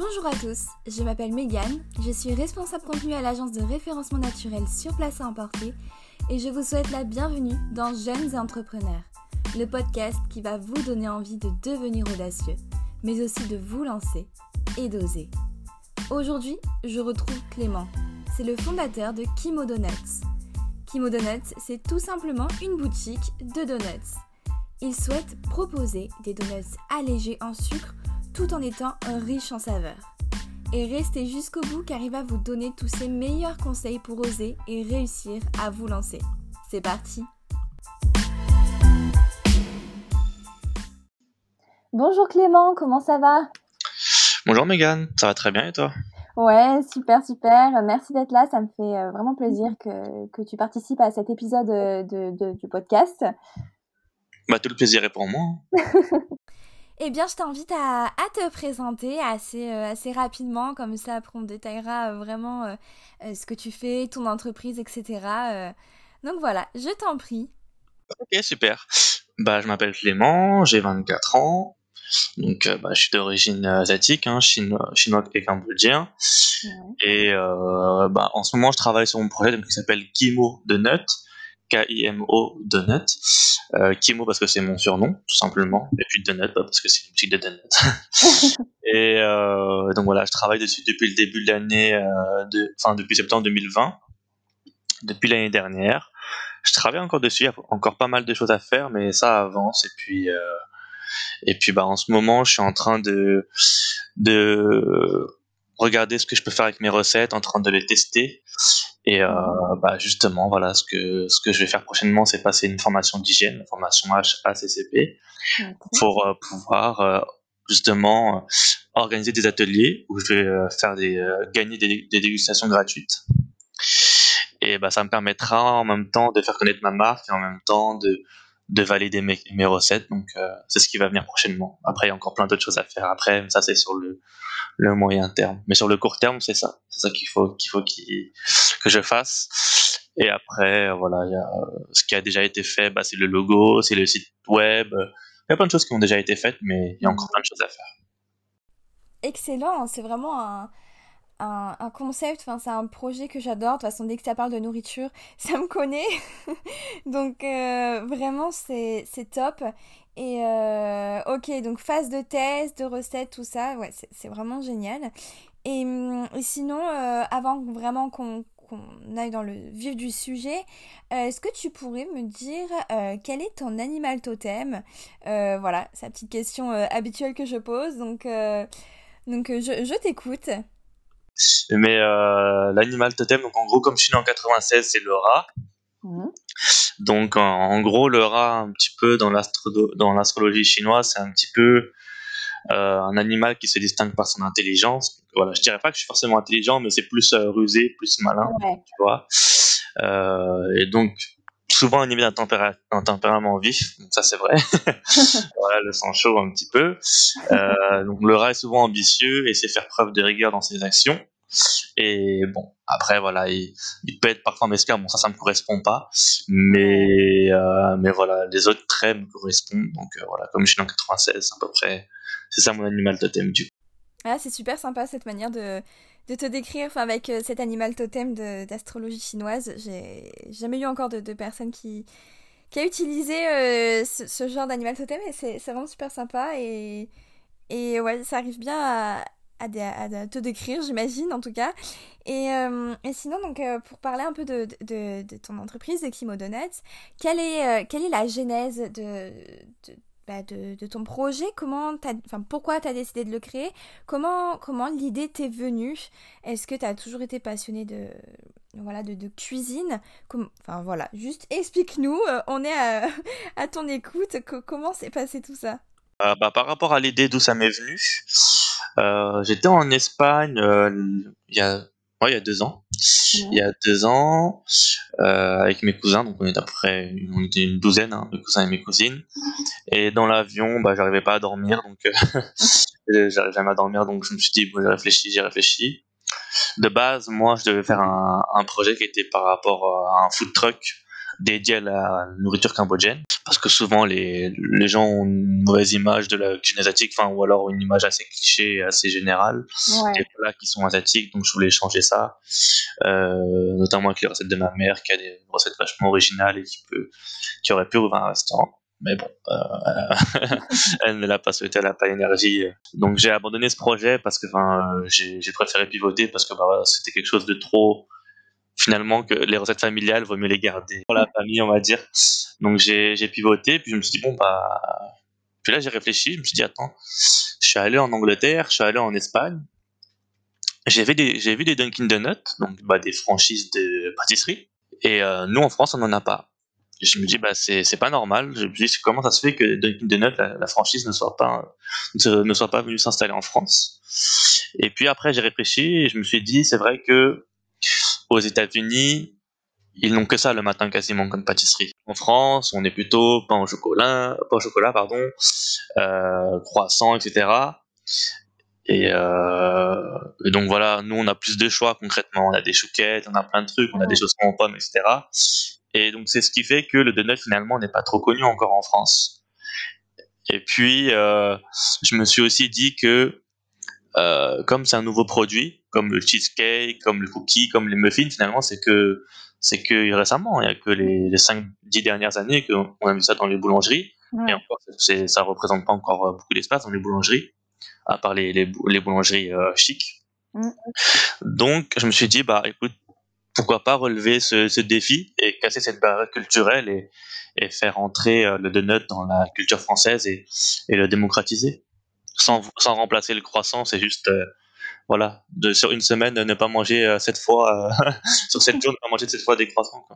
Bonjour à tous, je m'appelle Megan, je suis responsable contenu à l'agence de référencement naturel sur place à emporter et je vous souhaite la bienvenue dans Jeunes Entrepreneurs, le podcast qui va vous donner envie de devenir audacieux, mais aussi de vous lancer et d'oser. Aujourd'hui, je retrouve Clément, c'est le fondateur de Kimo Donuts. Kimo Donuts, c'est tout simplement une boutique de donuts. Il souhaite proposer des donuts allégés en sucre tout en étant riche en saveurs. Et restez jusqu'au bout car il va vous donner tous ses meilleurs conseils pour oser et réussir à vous lancer. C'est parti Bonjour Clément, comment ça va? Bonjour Megan, ça va très bien et toi? Ouais, super, super. Merci d'être là. Ça me fait euh, vraiment plaisir que, que tu participes à cet épisode euh, de, du podcast. Bah, tout le plaisir est pour moi. Eh bien, je t'invite à, à, te présenter assez, euh, assez rapidement, comme ça après on détaillera euh, vraiment euh, ce que tu fais, ton entreprise, etc. donc voilà, je t'en prie. Ok, super. Bah, je m'appelle Clément, j'ai 24 ans. Donc, bah, je suis d'origine asiatique, hein, chinois, chinois et cambodgien. Et bah, en ce moment, je travaille sur mon projet qui s'appelle Kimo de Nut. K-I-M-O Donut. Euh, Kimo parce que c'est mon surnom, tout simplement. Et puis Donut bah, parce que c'est une boutique de donuts. et euh, donc voilà, je travaille dessus depuis le début de l'année, euh, de, enfin depuis septembre 2020, depuis l'année dernière. Je travaille encore dessus, il y a encore pas mal de choses à faire, mais ça avance. Et puis, euh, et puis bah en ce moment, je suis en train de de regarder ce que je peux faire avec mes recettes, en train de les tester. Et euh, bah justement, voilà, ce que ce que je vais faire prochainement, c'est passer une formation d'hygiène, une formation HACCP, pour euh, pouvoir euh, justement organiser des ateliers où je vais faire des gagner des, des, dégustations gratuites. Et bah ça me permettra en même temps de faire connaître ma marque et en même temps de de valider mes, mes recettes. Donc c'est ce qui va venir prochainement. Après, il y a encore plein d'autres choses à faire. Après, ça c'est sur le le moyen terme. Mais sur le court terme, c'est ça. C'est ça qu'il faut qu'il faut que je fasse. Et après, voilà, y a, ce qui a déjà été fait, bah, c'est le logo, c'est le site web. Il y a plein de choses qui ont déjà été faites, mais il y a encore plein de choses à faire. Excellent, c'est vraiment un, un, concept, enfin, c'est un projet que j'adore. De toute façon, dès que ça parle de nourriture, ça me connaît. Donc, euh, vraiment, c'est top. Et euh, ok, donc phase de test, de recettes, tout ça, ouais, c'est vraiment génial. Et, hum, sinon, euh, avant vraiment qu'on aille dans le vif du sujet, est-ce que tu pourrais me dire quel est ton animal totem? Voilà, c'est la petite question habituelle que je pose, donc, donc je t'écoute. Mais l'animal totem, donc en gros, comme je suis né en 96, c'est le rat. Mmh. Donc en, gros, le rat, un petit peu dans l'astrologie chinoise, c'est un petit peu euh, un animal qui se distingue par son intelligence. Voilà, je dirais pas que je suis forcément intelligent, mais c'est plus euh, rusé, plus malin, tu vois. Euh, et donc souvent animé d'un tempéra tempérament vif, donc ça c'est vrai. voilà, le sang chaud un petit peu. Euh, donc le rat est souvent ambitieux et sait faire preuve de rigueur dans ses actions. Et bon, après voilà, il, il peut être parfois mesquin, bon ça ça me correspond pas, mais euh, mais voilà, les autres traits me correspondent. Donc euh, voilà, comme je suis en 96, à peu près, c'est ça mon animal totem du coup. Ah, c'est super sympa cette manière de, de te décrire, enfin avec euh, cet animal totem d'astrologie chinoise. J'ai jamais eu encore de, de personnes qui qui a utilisé ce, ce, genre d'animal totem et c'est vraiment super sympa et et ouais, ça arrive bien à à, te décrire, j'imagine en tout cas. Et, euh, et sinon, donc, euh, pour parler un peu de, de, ton entreprise, de Kimo Donuts, quelle est, euh, quelle est la genèse de, de, bah, ton projet? Comment enfin, Pourquoi tu as décidé de le créer? Comment, comment l'idée t'est venue? Est-ce que tu as toujours été passionné de, voilà, de, cuisine? Enfin voilà, juste explique-nous, on est à, ton écoute, comment s'est passé tout ça? Bah, Par rapport à l'idée d'où ça m'est venu, j'étais en Espagne euh, il y a il y a deux ans. Il y a deux ans, euh, avec mes cousins, donc on était après, on était une douzaine, hein, mes cousins et mes cousines. Et dans l'avion, bah, j'arrivais pas à dormir, donc euh, j'arrivais à dormir, donc je me suis dit, bon, j'ai réfléchi, j'ai réfléchi. De base, moi, je devais faire un, un projet qui était par rapport à un food truck dédié à la nourriture cambodgienne parce que souvent les, les gens ont une mauvaise image de la cuisine asiatique, enfin ou alors une image assez cliché, assez générale ouais. des plats qui sont asiatiques, donc je voulais changer ça, euh, notamment avec les recettes de ma mère qui a des recettes vachement originales et qui peut, qui aurait pu ouvrir un restaurant. Mais bon, euh, elle ne l'a pas souhaité, elle n'a pas l'énergie. Donc j'ai abandonné ce projet parce que enfin, j'ai préféré pivoter parce que bah, c'était quelque chose de trop finalement que les recettes familiales, vaut mieux les garder pour la famille, on va dire. Donc j'ai pivoté, puis je me suis dit, bon, bah. Puis là, j'ai réfléchi, je me suis dit, attends, je suis allé en Angleterre, je suis allé en Espagne. J'ai vu des, j'ai vu des Dunkin' Donuts, donc bah, des franchises de pâtisserie. Et euh, nous, en France, on n'en a pas. Je me dis, bah, c'est, c'est pas normal. Je me dis, comment ça se fait que Dunkin' Donuts, la franchise, ne soit pas, ne soit pas venue s'installer en France? Et puis après, j'ai réfléchi et je me suis dit, c'est vrai que aux États-Unis, ils n'ont que ça le matin quasiment comme pâtisserie. En France, on est plutôt pain au chocolat, pain au chocolat pardon, euh, croissant, etc. Et, euh, et, donc voilà, nous on a plus de choix concrètement. On a des chouquettes, on a plein de trucs, on a des choses en pommes, etc. Et donc c'est ce qui fait que le donut finalement n'est pas trop connu encore en France. Et puis euh, je me suis aussi dit que euh, comme c'est un nouveau produit, comme le cheesecake, comme le cookie, comme les muffins, finalement, c'est que c'est que récemment, il y a que les, les 5-10 dernières années qu'on a vu ça dans les boulangeries. Et encore, c'est, ça représente pas encore euh, beaucoup d'espace dans les boulangeries, à part les, les, les boulangeries euh, chics. Mm. Donc, je me suis dit, bah, écoute, pourquoi pas relever ce, ce défi et casser cette barrière culturelle et, et faire entrer le donut dans la culture française et, et le démocratiser sans, remplacer le croissant, c'est juste euh, voilà, sur une semaine, ne pas manger euh, cette fois, euh, sur sept jours, ne pas manger cette fois des croissants.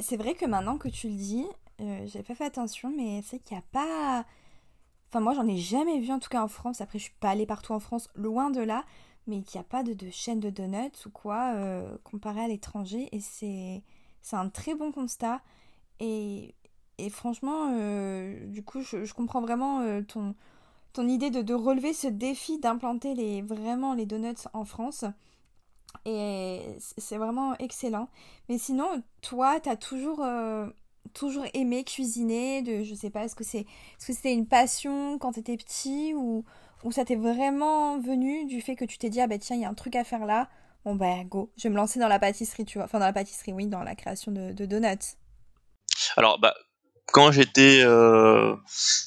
c'est vrai que maintenant que tu le dis, j'ai pas fait attention, mais c'est qu'il n'y a pas. Enfin, moi, j'en ai jamais vu, en tout cas en France. Après, je suis pas allée partout en France, loin de là, mais qu'il n'y a pas de, de, chaîne de donuts ou quoi, comparé à l'étranger. Et c'est un très bon constat. Et franchement, du coup, je, comprends vraiment ton, ton idée de, de relever ce défi d'implanter les, vraiment les donuts en France. Et c'est vraiment excellent. Mais sinon, toi, t'as toujours, euh, toujours aimé cuisiner de, Je sais pas, est-ce que c'est, est-ce que c'était une passion quand t'étais petit ou, ou ça t'est vraiment venu du fait que tu t'es dit, ah bah tiens, il y a un truc à faire là. Bon bah go, je vais me lancer dans la pâtisserie, tu vois. Enfin, dans la pâtisserie, oui, dans la création de, de donuts. Alors, bah, quand j'étais euh,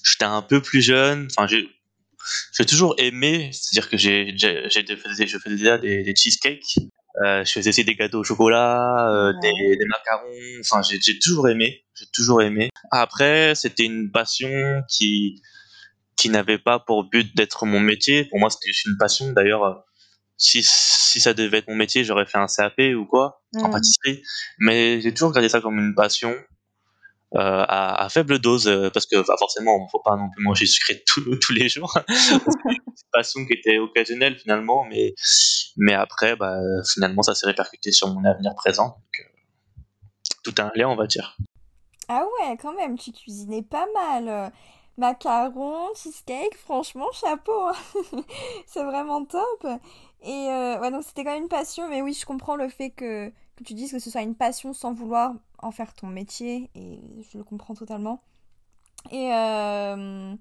j'étais un peu plus jeune, enfin j'ai j'ai toujours aimé, c'est-à-dire que j'ai j'ai je faisais déjà des, des cheesecakes, euh, je faisais aussi des gâteaux au chocolat, euh, des, des, macarons, enfin j'ai toujours aimé, j'ai toujours aimé. Après, c'était une passion qui qui n'avait pas pour but d'être mon métier. Pour moi, c'était juste une passion. D'ailleurs, si, si ça devait être mon métier, j'aurais fait un CAP ou quoi, en pâtisserie. Mais j'ai toujours gardé ça comme une passion. Euh, à, faible dose euh, parce que bah, forcément il faut pas non plus manger sucré tous les jours. C'est passion qui était occasionnelle finalement mais mais après bah, finalement ça s'est répercuté sur mon avenir présent euh, tout un lien on va dire. Ah ouais quand même tu cuisinais pas mal macarons cheesecake franchement chapeau hein. c'est vraiment top. Et ouais donc c'était quand même une passion mais oui je comprends le fait que que tu dises que ce soit une passion sans vouloir en faire ton métier, et je le comprends totalement. Et euh,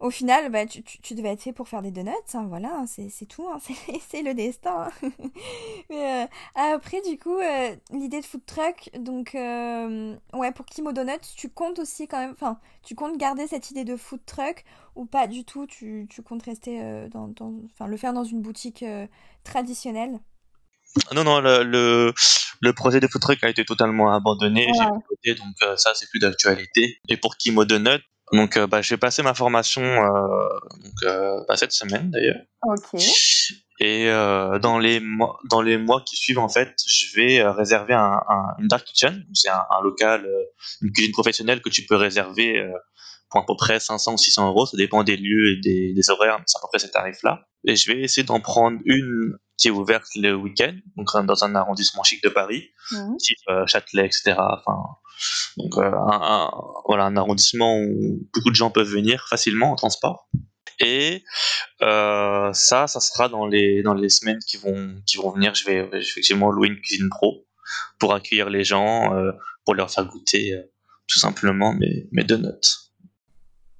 au final, bah, tu, tu, devais être fait pour faire des donuts, hein, voilà, hein, c'est tout, hein, c'est le destin. Mais euh, après, du coup, euh, l'idée de food truck, donc, ouais, pour Kimo Donuts, tu comptes aussi quand même, enfin, tu comptes garder cette idée de food truck ou pas du tout, tu, tu comptes rester dans, enfin, le faire dans une boutique traditionnelle? Non, non, le, le, projet de food truck a été totalement abandonné. J'ai donc euh, ça, c'est plus d'actualité. Et pour Kimo Donut, donc euh, bah, j'ai passé ma formation euh, donc, bah, cette semaine d'ailleurs. Ok. Et dans les mois dans les mois qui suivent en fait, je vais réserver un, un, une dark kitchen. C'est un, un, local, une cuisine professionnelle que tu peux réserver pour à peu près 500 ou 600 euros. Ça dépend des lieux et des, des horaires, mais c'est à peu près ces tarifs-là. Et je vais essayer d'en prendre une qui est ouverte le week-end, donc dans un arrondissement chic de Paris, mmh. type euh, Châtelet, etc. Enfin, donc euh, un, voilà un arrondissement où beaucoup de gens peuvent venir facilement en transport. Et euh, ça, ça sera dans les dans les semaines qui vont qui vont venir. Je vais, effectivement louer une cuisine pro pour accueillir les gens. pour leur faire goûter tout simplement mes, mes donuts.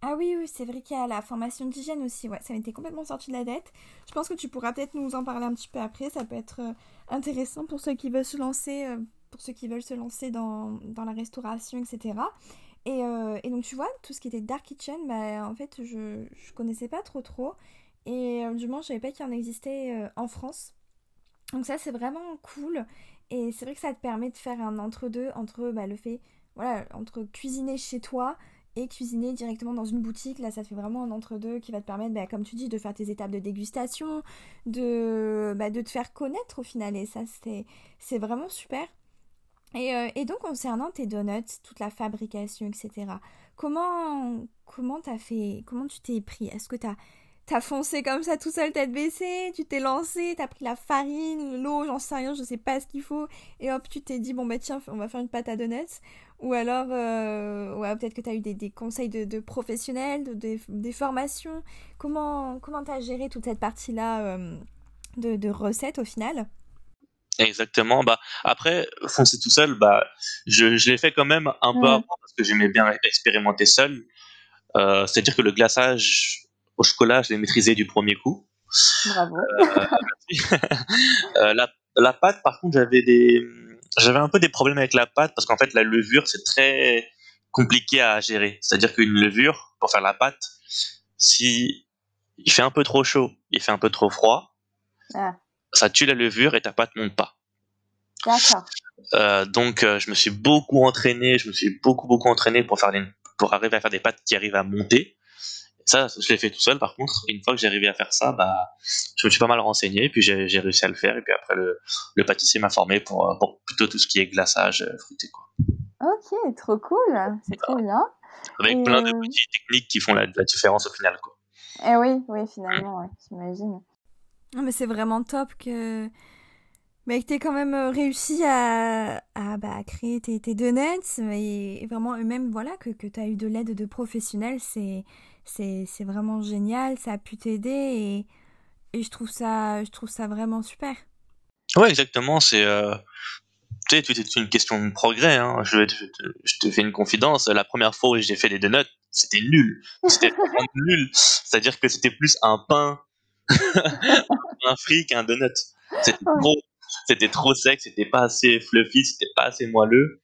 Ah oui, oui, c'est vrai qu'il y a la formation d'hygiène aussi, ouais, ça m'était complètement sorti de la tête. Je pense que tu pourras peut-être nous en parler un petit peu après, ça peut être euh, intéressant pour ceux qui veulent se lancer, euh, dans, la restauration, etc. Euh, et, donc tu vois, tout ce qui était Dark Kitchen, bah, en fait, je, je connaissais pas trop trop, et du moins, je savais pas qu'il en existait en France. Donc ça, c'est vraiment cool, et c'est vrai que ça te permet de faire un entre-deux entre bah, le fait, voilà, entre cuisiner chez toi, et cuisiner directement dans une boutique. Là, ça fait vraiment un entre-deux qui va te permettre, bah, comme tu dis, de faire tes étapes de dégustation, de, bah, de te faire connaître au final. Et ça, c'est vraiment super. Et, euh, et, donc, concernant tes donuts, toute la fabrication, etc., comment comment t'as fait, comment tu t'es pris? Est-ce que t'as T'as foncé comme ça tout seul, tête baissée, tu t'es lancé, t'as pris la farine, l'eau, j'en sais rien, je sais pas ce qu'il faut, et hop, tu t'es dit, bon bah tiens, on va faire une pâte à donuts. Ou alors, euh, ouais, peut-être que tu as eu des, conseils de, professionnels, de, des formations. Comment tu as géré toute cette partie-là euh, de, recettes au final? Exactement. Bah, après, foncer tout seul, bah, je, je l'ai fait quand même un peu avant parce que j'aimais bien expérimenter seul. Euh, c'est-à-dire que le glaçage au chocolat, je l'ai maîtrisé du premier coup. Bravo. la, la pâte, par contre, j'avais des j'avais un peu des problèmes avec la pâte parce qu'en fait la levure c'est très compliqué à gérer. C'est-à-dire qu'une levure pour faire la pâte, si il fait un peu trop chaud, il fait un peu trop froid, ah. ça tue la levure et ta pâte monte pas. D'accord. Euh, donc euh, je me suis beaucoup entraîné, je me suis beaucoup beaucoup entraîné pour faire pour arriver à faire des pâtes qui arrivent à monter. Ça, je l'ai fait tout seul par contre. une fois que j'ai arrivé à faire ça, bah, je me suis pas mal renseigné, puis j'ai réussi à le faire. Et puis après, le, le pâtissier m'a formé pour, pour, plutôt tout ce qui est glaçage euh, fruité. Quoi. Ok, trop cool, c'est trop bien. Avec plein de euh, petites techniques qui font la, différence au final. Quoi. Eh oui, oui, finalement, ouais, j'imagine. Non, mais c'est vraiment top que, mais que tu quand même euh, réussi à, à, bah, créer tes, tes donuts et, vraiment eux-mêmes, voilà, que, que tu as eu de l'aide de professionnels, c'est c'est vraiment génial, ça a pu t'aider et, et, je, trouve ça, je trouve ça vraiment super. Ouais, exactement, c'est... Euh... Tu sais, une question de progrès. Hein. Je, je, te fais une confidence. La première fois où j'ai fait des donuts, c'était nul. C'était vraiment nul. C'est-à-dire que c'était plus un pain, un fric qu'un donut. C'était trop, c'était trop sec, c'était pas assez fluffy, c'était pas assez moelleux.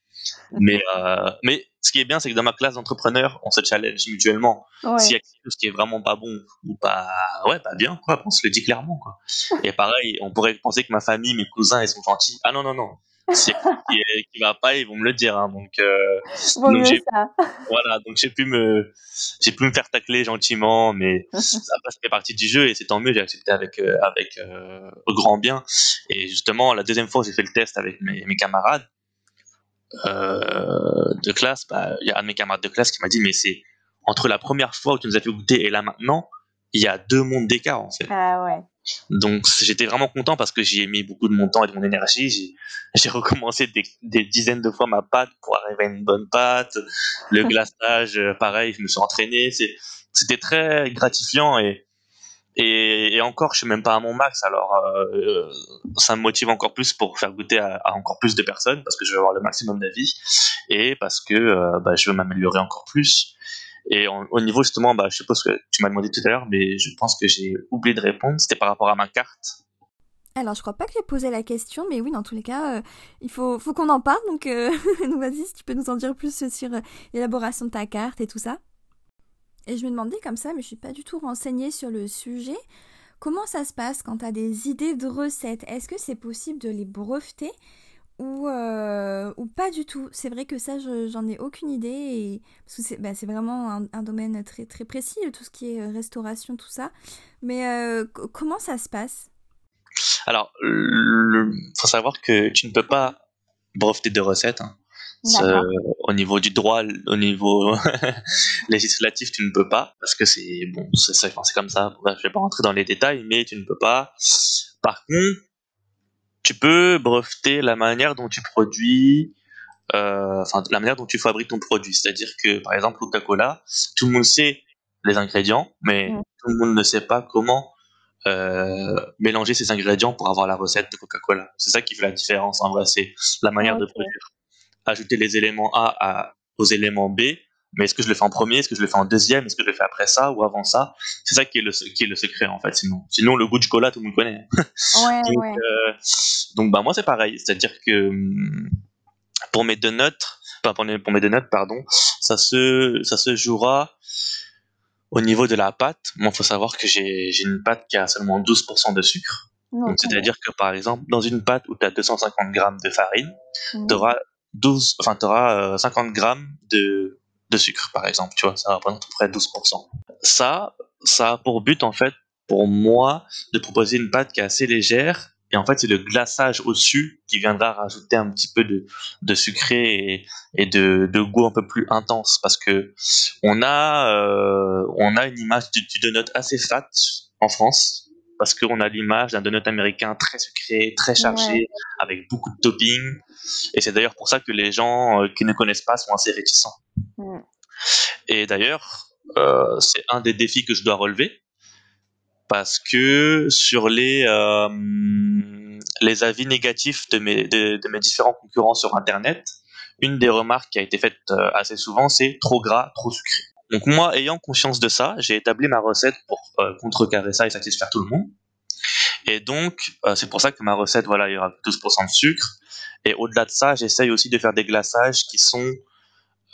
Mais, euh, mais ce qui est bien, c'est que dans ma classe d'entrepreneurs, on se challenge mutuellement. S'il y a quelque chose qui est vraiment pas bon ou pas, ouais, pas bien, quoi, on se le dit clairement, quoi. Et pareil, on pourrait penser que ma famille, mes cousins, ils sont gentils. Ah non, non, non. Si qui, qui va pas, ils vont me le dire, hein, donc, euh, donc j'ai, voilà, donc j'ai pu me, j'ai pu me faire tacler gentiment, mais ça, ça fait partie du jeu et c'est tant mieux, j'ai accepté avec, euh, avec, euh, grand bien. Et justement, la deuxième fois, j'ai fait le test avec mes, mes camarades euh, de classe, bah, il y a un de mes camarades de classe qui m'a dit mais c'est entre la première fois où tu nous as fait goûter et là maintenant, il y a deux mondes d'écart en fait. Ah ouais. Donc j'étais vraiment content parce que j'y ai mis beaucoup de mon temps et de mon énergie. J'ai recommencé des, des, dizaines de fois ma pâte pour arriver à une bonne pâte. Le glaçage, euh, pareil, je me suis entraîné. C'était très gratifiant et et, encore, je suis même pas à mon max, alors euh, ça me motive encore plus pour faire goûter à, encore plus de personnes parce que je veux avoir le maximum d'avis et parce que euh, bah, je veux m'améliorer encore plus. Et au niveau justement, bah, je suppose que tu m'as demandé tout à l'heure, mais je pense que j'ai oublié de répondre. C'était par rapport à ma carte. Alors, je crois pas que j'ai posé la question, mais oui, dans tous les cas, euh, il faut, qu'on en parle. Donc, nous vas-y, si tu peux nous en dire plus sur l'élaboration de ta carte et tout ça. Et je me demandais comme ça, mais je suis pas du tout renseignée sur le sujet. Comment ça se passe quand tu as des idées de recettes? Est-ce que c'est possible de les breveter ou, euh, ou pas du tout? C'est vrai que ça, j'en ai aucune idée. Que c'est bah, vraiment un, domaine très, très précis, tout ce qui est euh, restauration, tout ça. Mais euh, comment ça se passe? Alors, il faut savoir que tu ne peux pas breveter de recettes. Hein au niveau du droit, au niveau législatif, tu ne peux pas parce que c'est bon, c'est comme ça. je vais pas rentrer dans les détails, mais tu ne peux pas. Par contre, tu peux breveter la manière dont tu produis, euh, enfin la manière dont tu fabriques ton produit. C'est-à-dire que par exemple Coca-Cola, tout le monde sait les ingrédients, mais tout le monde ne sait pas comment euh, mélanger ces ingrédients pour avoir la recette de Coca-Cola. C'est ça qui fait la différence en vrai, c'est la manière de produire. Ajouter les éléments A aux éléments B, mais est-ce que je le fais en premier, est-ce que je le fais en deuxième, est-ce que je le fais après ça ou avant ça? C'est ça qui est, le, qui est le secret en fait. Sinon, sinon le goût du cola, tout le monde connaît. Ouais, donc, ouais. Euh, donc bah moi c'est pareil, c'est-à-dire que hum, pour mes deux notes, enfin pour mes, pour mes deux notes, pardon, ça se ça se jouera au niveau de la pâte. Moi, faut savoir que j'ai j'ai une pâte qui a seulement 12% de sucre. C'est-à-dire que par exemple, dans une pâte où tu as 250 grammes de farine, mmh. tu auras 12, enfin, tu auras 50 grammes de de sucre, par exemple, tu vois, ça représente à peu près 12%. Ça, ça a pour but, en fait, pour moi, de proposer une pâte qui est assez légère, et en fait, c'est le glaçage au-dessus qui viendra rajouter un petit peu de, de sucré et, et de, de, goût un peu plus intense, parce que on a, euh, on a une image du, du donut assez fat en France, parce qu'on a l'image d'un donut américain très sucré, très chargé, avec beaucoup de toppings. Et c'est d'ailleurs pour ça que les gens euh, qui ne connaissent pas sont assez réticents. Et d'ailleurs, euh, c'est un des défis que je dois relever, parce que sur les, euh, les avis négatifs de mes, de, de, mes différents concurrents sur Internet, une des remarques qui a été faite assez souvent, c'est trop gras, trop sucré. Donc moi, ayant conscience de ça, j'ai établi ma recette pour euh, contrecarrer ça et satisfaire tout le monde. Et donc, euh, c'est pour ça que ma recette, voilà, il y aura 12% de sucre. Et au-delà de ça, j'essaye aussi de faire des glaçages qui sont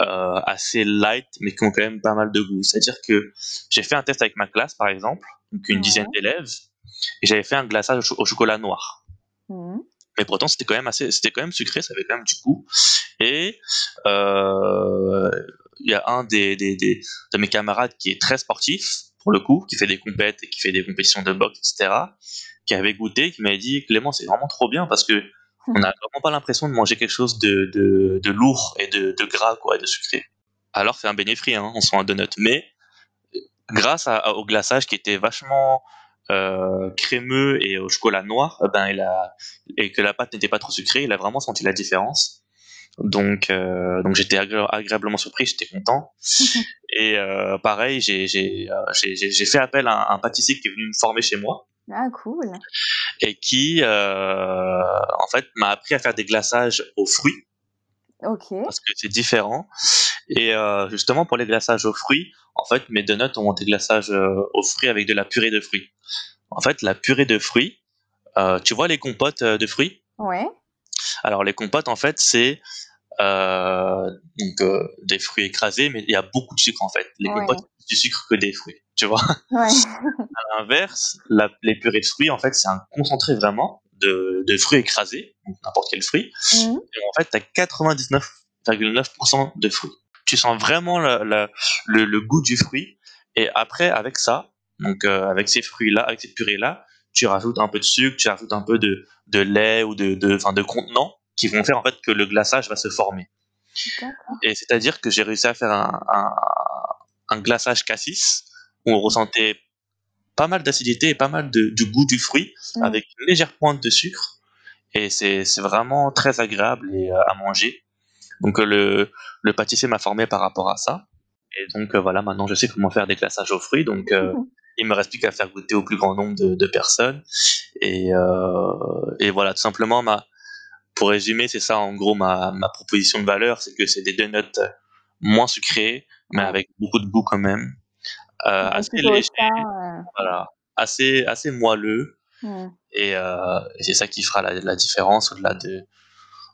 euh, assez light, mais qui ont quand même pas mal de goût. C'est-à-dire que j'ai fait un test avec ma classe, par exemple, donc une dizaine d'élèves, et j'avais fait un glaçage au, chocolat noir. Mmh. Mais pourtant, c'était quand même assez, c'était quand même sucré, ça avait quand même du goût. Et euh, il y a un des, des, des, de mes camarades qui est très sportif, pour le coup, qui fait des compètes et qui fait des compétitions de boxe, etc., qui avait goûté, qui m'avait dit Clément, c'est vraiment trop bien parce que on n'a vraiment pas l'impression de manger quelque chose de, de, de lourd et de, de, gras, quoi, et de sucré. Alors, c'est un bénéfice, hein, on sent un donut. Mais, grâce à, au glaçage qui était vachement euh, crémeux et au chocolat noir, eh ben, il a, et que la pâte n'était pas trop sucrée, il a vraiment senti la différence. Donc, euh, donc j'étais agréablement surpris, j'étais content. et euh, pareil, j'ai euh, j'ai fait appel à un, pâtissier qui est venu me former chez moi. Ah cool. Et qui euh, en fait m'a appris à faire des glaçages aux fruits. Ok. Parce que c'est différent. Et justement pour les glaçages aux fruits, en fait mes donuts ont des glaçages aux fruits avec de la purée de fruits. En fait la purée de fruits, tu vois les compotes de fruits? Ouais. Alors les compotes en fait c'est donc euh, des fruits écrasés, mais il y a beaucoup de sucre en fait. Les compotes, plus du sucre que des fruits, tu vois. Ouais. à l'inverse, les purées de fruits, en fait, c'est un concentré vraiment de, de fruits écrasés, donc n'importe quel fruit. Mmh. Et en fait, tu as 99,9% de fruits. Tu sens vraiment le, le, le, goût du fruit. Et après, avec ça, donc euh, avec ces fruits-là, avec cette purée-là, tu rajoutes un peu de sucre, tu rajoutes un peu de, de lait ou de, de, de contenant qui vont faire en fait que le glaçage va se former. Et c'est-à-dire que j'ai réussi à faire un, un, un, glaçage cassis où on ressentait pas mal d'acidité et pas mal de, du goût du fruit mm. avec une légère pointe de sucre. Et c'est vraiment très agréable et, euh, à manger. Donc euh, le, le pâtissier m'a formé par rapport à ça. Et donc euh, voilà, maintenant je sais comment faire des glaçages aux fruits. Donc il me reste plus qu'à faire goûter au plus grand nombre de, de personnes. Et, et voilà, tout simplement ma, pour résumer, c'est ça en gros ma, ma proposition de valeur, c'est que c'est des donuts moins sucrés, mais avec beaucoup de goût quand même, euh, assez léger, voilà, assez assez moelleux, et, euh, et c'est ça qui fera la, la différence au-delà de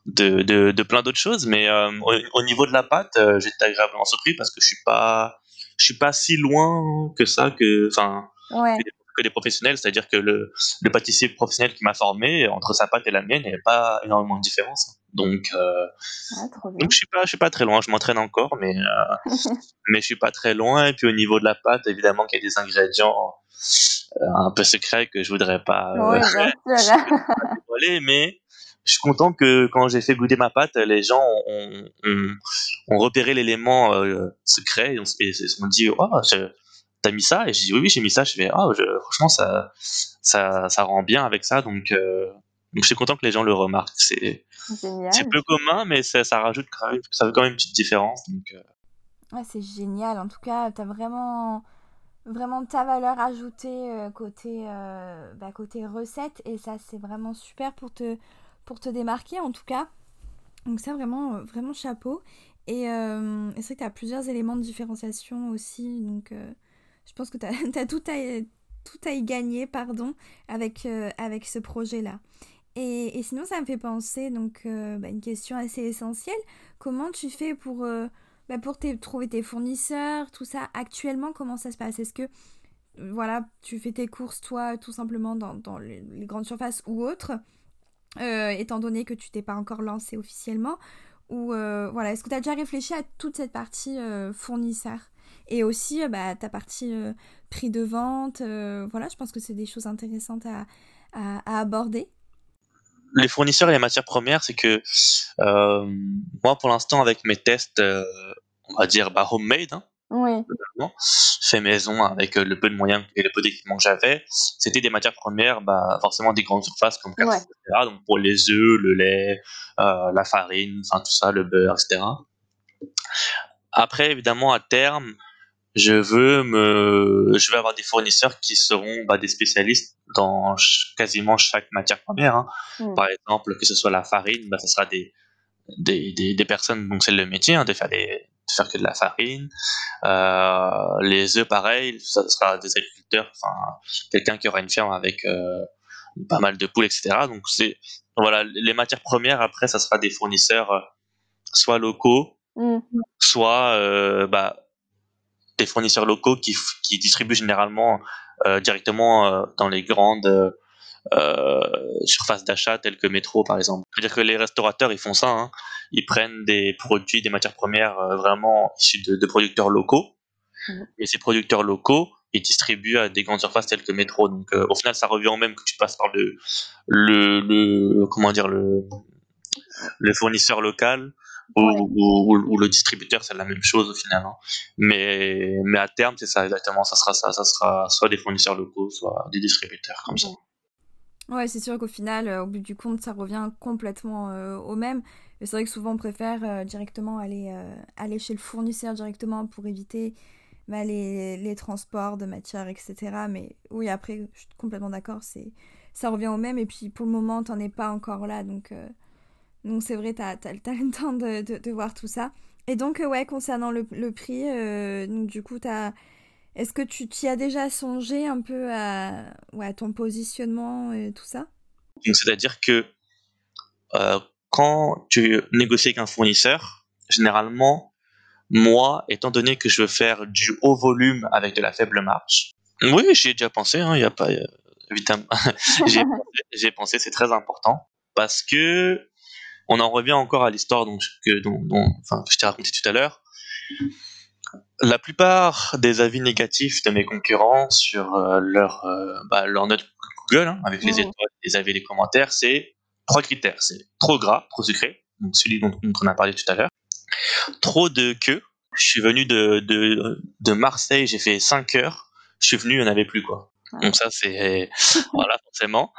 de, de, de plein d'autres choses. Mais euh, au, niveau de la pâte, euh, j'étais agréablement surpris parce que je suis pas je suis pas si loin que ça que enfin ouais que des professionnels, c'est-à-dire que le, le, pâtissier professionnel qui m'a formé, entre sa pâte et la mienne, il n'y avait pas énormément de différence. Donc, euh, donc je suis pas, je suis pas très loin. Je m'entraîne encore, mais euh, mais je suis pas très loin. Et puis au niveau de la pâte, évidemment qu'il y a des ingrédients euh, un peu secrets que je voudrais pas oui, dévoiler, mais je suis content que quand j'ai fait goûter ma pâte, les gens ont, ont, ont repéré l'élément euh, secret et, on, et, se sont dit, oh, je, t'as mis ça? Et j'ai dit oui oui j'ai mis ça. Je fais ah franchement ça ça ça rend bien avec ça. Donc euh, donc je suis content que les gens le remarquent. C'est c'est peu commun mais ça, ça rajoute quand même, ça fait quand même une petite différence. Donc euh. ouais c'est génial. En tout cas t'as vraiment vraiment ta valeur ajoutée euh, côté bah, côté recette. Et ça c'est vraiment super pour te pour te démarquer en tout cas. Donc ça, vraiment, vraiment chapeau. Et c'est vrai que tu as plusieurs éléments de différenciation aussi. Donc je pense que tu as, tout, à, tout y gagner pardon, avec, avec ce projet-là. Et, et, sinon, ça me fait penser, donc, bah, une question assez essentielle. Comment tu fais pour bah, pour trouver tes fournisseurs, tout ça, actuellement, comment ça se passe? Est-ce que, voilà, tu fais tes courses, toi, tout simplement dans, dans les, grandes surfaces ou autres, euh, étant donné que tu t'es pas encore lancé officiellement? Ou, euh, voilà, est-ce que tu as déjà réfléchi à toute cette partie euh, fournisseur? Et aussi bah, ta partie prix de vente, voilà, je pense que c'est des choses intéressantes à, à aborder les fournisseurs et les matières premières, c'est que euh, moi, pour l'instant, avec mes tests, euh, on va dire bah, homemade, hein, fait maison avec euh, le peu de moyens et le peu d'équipement que j'avais, c'était des matières premières, bah, forcément des grandes surfaces comme Carrefour, etc. Donc pour les œufs, le lait, la farine, enfin tout ça, le beurre, etc. Après, évidemment, à terme, je veux me, je veux avoir des fournisseurs qui seront bah, des spécialistes dans quasiment chaque matière première. Hein. Mm. Par exemple, que ce soit la farine, bah, ce sera des, des, des, des personnes dont c'est le métier hein, de faire des, de faire que de la farine. Euh, les œufs, pareil, ça sera des agriculteurs, enfin quelqu'un qui aura une ferme avec euh, pas mal de poules, etc. Donc c'est voilà, les matières premières. Après, ça sera des fournisseurs euh, soit locaux, mm. soit euh, bah, fournisseurs locaux qui, qui distribuent généralement euh, directement euh, dans les grandes euh, surfaces d'achat telles que Métro par exemple. C'est-à-dire que les restaurateurs ils font ça, hein. ils prennent des produits, des matières premières vraiment issues de, producteurs locaux, mmh. et ces producteurs locaux ils distribuent à des grandes surfaces telles que Métro. Donc au final ça revient au même que tu passes par le, le, le comment dire le le fournisseur local ou, le distributeur, c'est la même chose au final. Hein. Mais, mais à terme, c'est ça exactement. Ça sera ça. Ça sera soit des fournisseurs locaux, soit des distributeurs comme ça. Ouais, c'est sûr qu'au final, euh, au bout du compte, ça revient complètement euh, au même. Et c'est vrai que souvent, on préfère euh, directement aller, aller chez le fournisseur directement pour éviter bah, les, les, transports de matières, etc. Mais oui, après, je suis complètement d'accord, c'est ça revient au même. Et puis, pour le moment, t'en es pas encore là, donc donc c'est vrai, tu as, le temps de, de, voir tout ça. Et donc, euh, ouais, concernant le, le prix, euh, donc, du coup, est-ce que tu t'y as déjà songé un peu à, ouais, ton positionnement et tout ça? C'est-à-dire que euh, quand tu négocies avec un fournisseur, généralement, moi, étant donné que je veux faire du haut volume avec de la faible marge, oui, j'y ai déjà pensé, il hein, y a pas... évidemment, j'ai pensé, c'est très important, parce que on en revient encore à l'histoire que, dont, enfin, je t'ai raconté tout à l'heure. La plupart des avis négatifs de mes concurrents sur euh, leur, euh, bah, leur note Google, hein, avec les étoiles, les avis, les commentaires, c'est trois critères. C'est trop gras, trop sucré, donc celui dont, on a parlé tout à l'heure. Trop de queue. Je suis venu de, de, de Marseille, j'ai fait 5 heures. Je suis venu, il n'y en avait plus, quoi. Donc ça, c'est... voilà, forcément.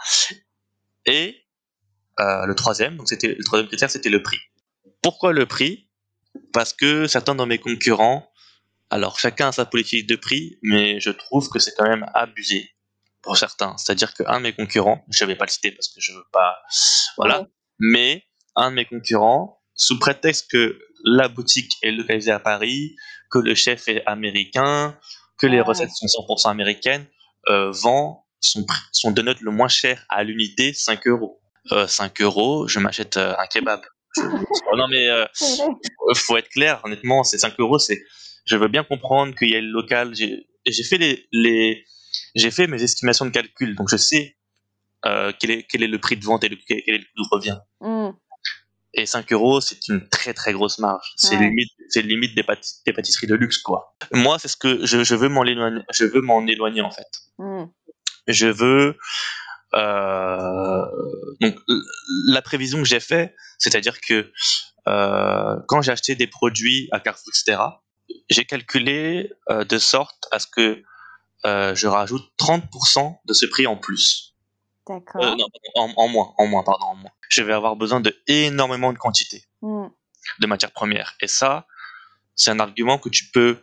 Et euh, le troisième, donc c'était le troisième critère, c'était le prix. Pourquoi le prix? Parce que certains de mes concurrents, alors chacun a sa politique de prix, mais je trouve que c'est quand même abusé pour certains. C'est-à-dire qu'un de mes concurrents, je ne vais pas le citer parce que je veux pas, voilà, mais un de mes concurrents, sous prétexte que la boutique est localisée à Paris, que le chef est américain, que les recettes sont 100% américaines, euh, vend son, son donut le moins cher à l'unité 5 euros. 5 euh, euros, je m'achète euh, un kebab. non mais euh, faut être clair, honnêtement, c'est 5 euros, c'est. Je veux bien comprendre qu'il y a le local. J'ai fait les, les j'ai fait mes estimations de calcul, donc je sais quel, est, quel est le prix de vente et quel est le coût de revient. Mm. Et 5 euros, c'est une très très grosse marge. C'est limite, c'est limite des, des, pâtisseries de luxe, quoi. Moi, c'est ce que je, je veux m'en éloigner. Je veux m'en éloigner en fait. Mm. Je veux euh, donc la prévision que j'ai fait, c'est-à-dire que euh, quand j'ai acheté des produits à Carrefour, etc., j'ai calculé euh, de sorte à ce que je rajoute 30% de ce prix en plus. D'accord. en, moins, en moins, pardon, en moins. Je vais avoir besoin de énormément de quantité hmm. de matières premières. Et ça, c'est un argument que tu peux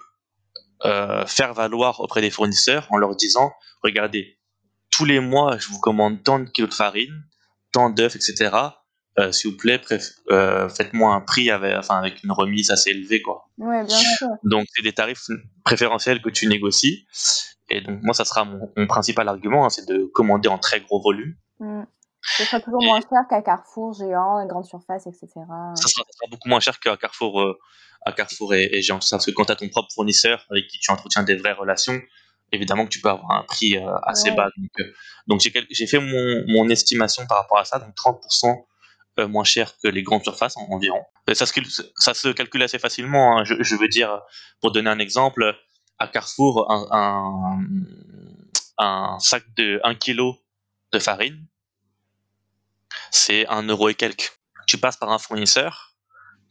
faire valoir auprès des fournisseurs en leur disant, regardez, tous les mois, je vous commande tant de kilos de farine, tant d'œufs, etc. euh, s'il vous plaît, euh, faites-moi un prix avec, enfin, avec une remise assez élevée, quoi. Ouais, bien sûr. Donc, c'est des tarifs préférentiels que tu négocies. Et donc, moi, ça sera mon, principal argument, hein, c'est de commander en très gros volume. Mmh. Ce sera toujours moins cher qu'à Carrefour, Géant, Grande Surface, etc. Ça sera, beaucoup moins cher qu'à Carrefour, euh, à Carrefour et, Géant. Parce que quand tu as ton propre fournisseur avec qui tu entretiens des vraies relations, évidemment que tu peux avoir un prix assez bas. Donc, j'ai fait mon, mon, estimation par rapport à ça. Donc, 30% euh, moins cher que les grandes surfaces environ. ça, se, ça se calcule assez facilement. Hein. Je, veux dire, pour donner un exemple, à Carrefour, un, un, sac de 1 kg de farine, c'est 1 euro et quelques. Tu passes par un fournisseur,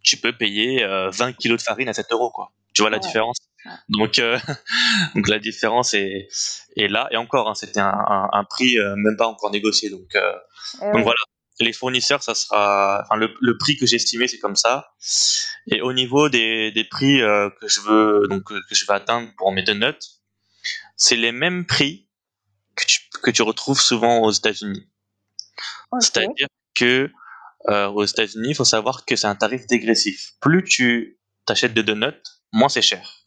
tu peux payer 20 euh, kg de farine à 7 euros. Quoi. Tu vois la différence? Donc, euh, donc la différence est, est là. Et encore, hein, c'était un, un, prix même pas encore négocié. Donc, donc voilà, les fournisseurs, ça sera, enfin, le, le prix que j'ai estimé, c'est comme ça. Et au niveau des, des prix euh, que je veux, donc que je vais atteindre pour mes donuts, c'est les mêmes prix que tu, que tu retrouves souvent aux États-Unis. C'est-à-dire que euh, aux États-Unis, il faut savoir que c'est un tarif dégressif. Plus tu t'achètes de donuts, moins c'est cher.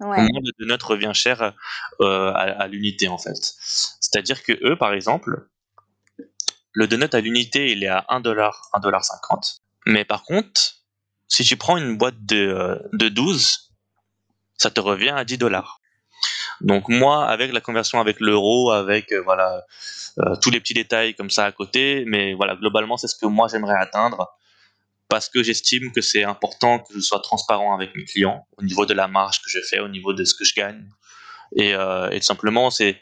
Ouais. Moins le donut revient cher euh, à, à l'unité en fait. C'est-à-dire que eux, par exemple, le donut à l'unité, il est à 1$, 1$50. Mais par contre, si tu prends une boîte de, euh, de 12, ça te revient à 10 dollars. Donc moi, avec la conversion avec l'euro, avec euh, voilà euh, tous les petits détails comme ça à côté, mais voilà globalement c'est ce que moi j'aimerais atteindre parce que j'estime que c'est important que je sois transparent avec mes clients au niveau de la marge que je fais, au niveau de ce que je gagne, et, euh, et tout simplement c'est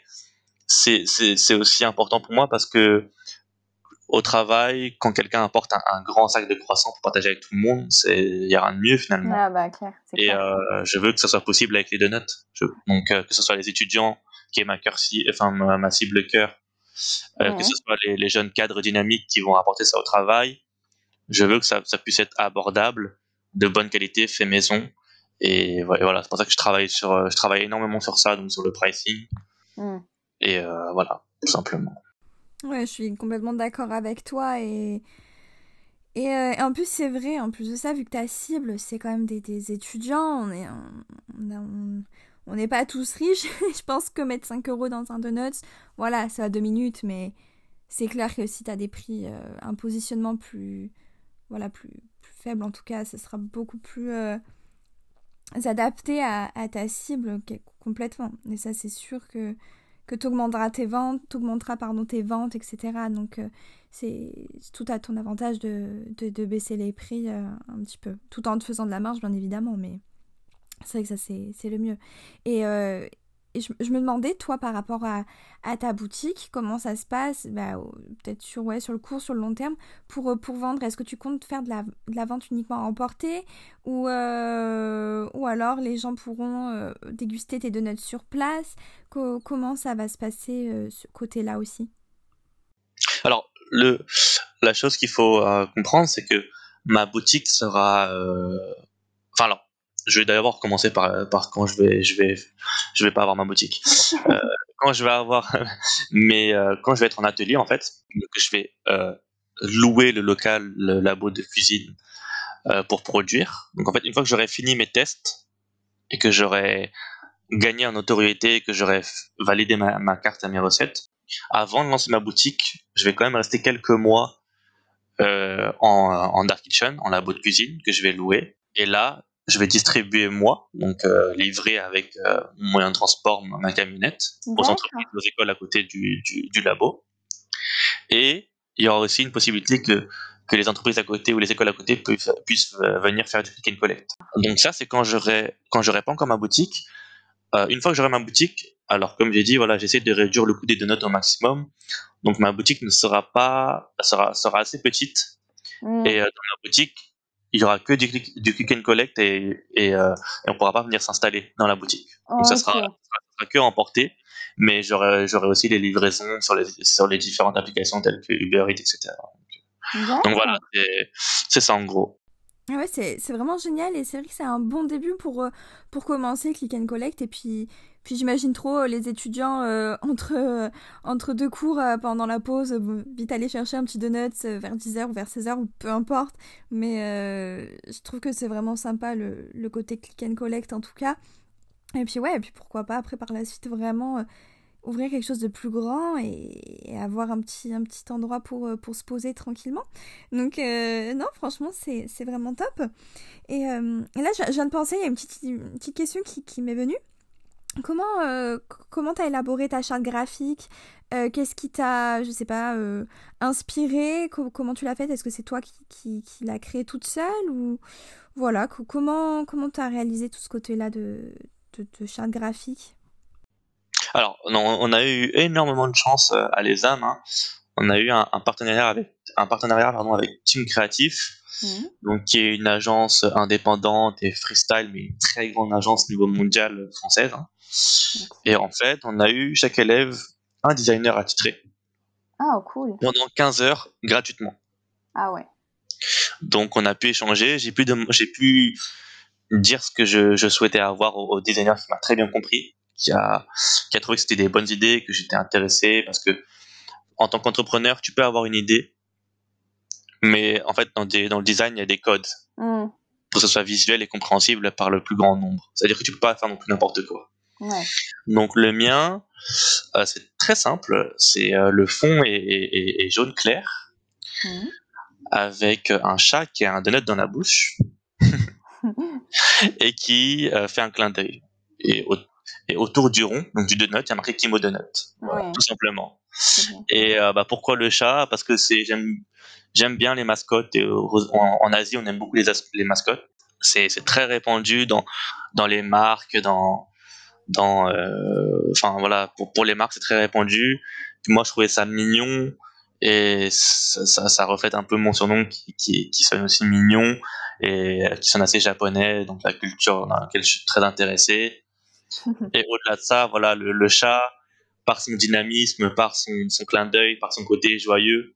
c'est c'est aussi important pour moi parce que au travail, quand quelqu'un apporte un, grand sac de croissants pour partager avec tout le monde, il y a rien de mieux finalement. Ah bah, clair, et euh, je veux que ça soit possible avec les donuts. donc euh, que ce soit les étudiants qui est ma cœur enfin ma, cible cœur, euh, que ce soit les, les, jeunes cadres dynamiques qui vont apporter ça au travail. Je veux que ça, ça puisse être abordable, de bonne qualité, fait maison. Et voilà, c'est pour ça que je travaille sur, je travaille énormément sur ça, donc sur le pricing. Mm. Et euh, voilà, tout simplement. Ouais, je suis complètement d'accord avec toi et. Et, euh, en plus, c'est vrai, en plus de ça, vu que ta cible, c'est quand même des, des étudiants, on est, on n'est pas tous riches. je pense que mettre 5 euros dans un donut, voilà, ça va deux minutes, mais c'est clair que si tu as des prix, euh, un positionnement plus, voilà, plus, plus faible, en tout cas, ce sera beaucoup plus euh, adapté à, ta cible complètement. Et ça, c'est sûr que que tu augmenteras tes ventes, augmenteras pardon, tes ventes, etc. Donc euh, c'est tout à ton avantage de, de, baisser les prix euh, un petit peu, tout en te faisant de la marge bien évidemment, mais c'est vrai que ça c'est le mieux. Et, euh, je, me demandais, toi, par rapport à, ta boutique, comment ça se passe, bah, peut-être sur, le court, sur le long terme, pour, euh, pour vendre Est-ce que tu comptes faire de la, vente uniquement à emporter ou, euh, ou alors les gens pourront euh, déguster tes donuts sur place? Comment ça va se passer ce côté-là aussi? Alors, la chose qu'il faut comprendre, c'est que ma boutique sera... Je vais d'abord commencer par, par quand je vais, je vais, je vais pas avoir ma boutique. Euh, quand je vais avoir, mais euh, quand je vais être en atelier en fait, que je vais euh, louer le local, le labo de cuisine euh, pour produire. Donc en fait, une fois que j'aurai fini mes tests et que j'aurai gagné en notoriété, que j'aurai validé ma, ma carte à mes recettes, avant de lancer ma boutique, je vais quand même rester quelques mois euh, en, en dark kitchen, en labo de cuisine que je vais louer. Et là, je vais distribuer moi, donc euh, livrer avec euh, moyen de transport ma camionnette aux entreprises, aux écoles à côté du, du, du, labo. Et il y aura aussi une possibilité que, que les entreprises à côté ou les écoles à côté puissent, puissent euh, venir faire du click and collect. Donc ça, c'est quand j'aurai quand j'aurai pas encore ma boutique. Euh, une fois que j'aurai ma boutique, alors comme j'ai dit, voilà, j'essaie de réduire le coût des donuts au maximum. Donc ma boutique ne sera pas, sera, sera assez petite. Mm. Et dans ma boutique, il y aura que du, du click and collect et, et, euh, et on pourra pas venir s'installer dans la boutique. Donc ça sera, ça sera que emporté, mais j'aurai aussi les livraisons sur les sur les différentes applications telles que Uber Eats, etc. Donc, donc voilà, c'est ça en gros. Ah ouais, c'est vraiment génial et c'est vrai que c'est un bon début pour, euh, commencer Click and Collect. Et puis, j'imagine trop euh, les étudiants euh, entre, entre deux cours pendant la pause, vite aller chercher un petit donut vers 10h ou vers 16h ou peu importe. Mais je trouve que c'est vraiment sympa le, le côté Click and Collect en tout cas. Et puis ouais, et puis pourquoi pas après par la suite vraiment ouvrir quelque chose de plus grand et, avoir un petit, un petit endroit pour, euh, pour se poser tranquillement. Donc, euh, non, franchement, c'est vraiment top. Et, euh, là, je, viens de penser, il y a une petite, petite question qui, m'est venue. Comment comment t'as élaboré ta charte graphique? Qu'est-ce qui t'a, je sais pas, inspiré? Comment tu l'as fait Est-ce que c'est toi qui, qui, l'as créé toute seule ou voilà Comment comment t'as réalisé tout ce côté-là de, de, de charte graphique? Alors, on a eu énormément de chance euh, à l'ESAM. Hein. On a eu un, partenariat avec un partenariat pardon, avec Team Creatif, mmh. donc qui est une agence indépendante et freestyle, mais une très grande agence niveau mondial française. Hein. Et en fait, on a eu chaque élève un designer attitré. Ah, cool. Pendant 15 heures gratuitement. Ah ouais. Donc on a pu échanger, j'ai pu, j'ai pu dire ce que je, souhaitais avoir au, au designer qui m'a très bien compris qui a, qui a trouvé que c'était des bonnes idées, que j'étais intéressé, parce que en tant qu'entrepreneur, tu peux avoir une idée, mais en fait, dans, des, dans le design, il y a des codes mm. pour que ce soit visuel et compréhensible par le plus grand nombre. C'est-à-dire que tu peux pas faire non plus n'importe quoi. Donc le mien, euh, c'est très simple. C'est euh, le fond est, jaune clair, mm. avec un chat qui a un donut dans la bouche et qui euh, fait un clin d'œil. Et et autour du rond, donc du donut, il y a marqué Kimo Donut, tout simplement. Et euh, bah, pourquoi le chat? Parce que c'est j'aime j'aime bien les mascottes. Et en, Asie, on aime beaucoup les, les mascottes. C'est très répandu dans dans les marques, dans dans euh, enfin voilà pour pour les marques c'est très répandu. moi, je trouvais ça mignon et ça, ça, ça, reflète un peu mon surnom qui, qui, qui sonne aussi mignon et qui sonne assez japonais, donc la culture dans laquelle je suis très intéressé. Et au-delà de ça, voilà, le, chat, par son dynamisme, par son, son clin d'œil, par son côté joyeux,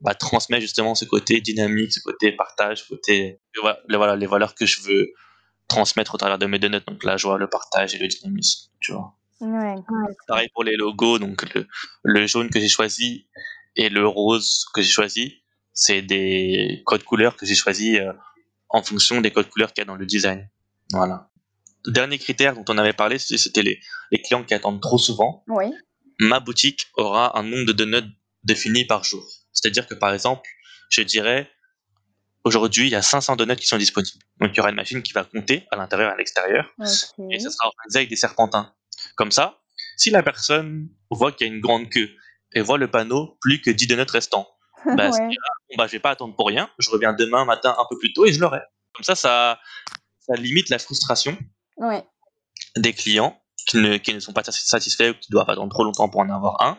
bah, transmet justement ce côté dynamique, ce côté partage, ce côté, voilà, les valeurs que je veux transmettre au travers de mes donuts, donc la joie, le partage et le dynamisme, tu vois. Pareil pour les logos, donc le, le jaune que j'ai choisi et le rose que j'ai choisi, c'est des codes couleurs que j'ai choisi euh, en fonction des codes couleurs qu'il y a dans le design. Voilà dernier critère dont on avait parlé, c'était les, les, clients qui attendent trop souvent. Oui. Ma boutique aura un nombre de donuts défini par jour. C'est-à-dire que par exemple, je dirais, aujourd'hui, il y a 500 donuts qui sont disponibles. Donc il y aura une machine qui va compter à l'intérieur et à l'extérieur. Et ça sera organisé avec des serpentins. Comme ça, si la personne voit qu'il y a une grande queue et voit le panneau plus que 10 donuts restants, bah, ouais. bon, bah, je vais pas attendre pour rien, je reviens demain matin un peu plus tôt et je l'aurai. Comme ça, ça, ça limite la frustration des clients qui ne, qui ne sont pas satisfaits ou qui doivent attendre trop longtemps pour en avoir un.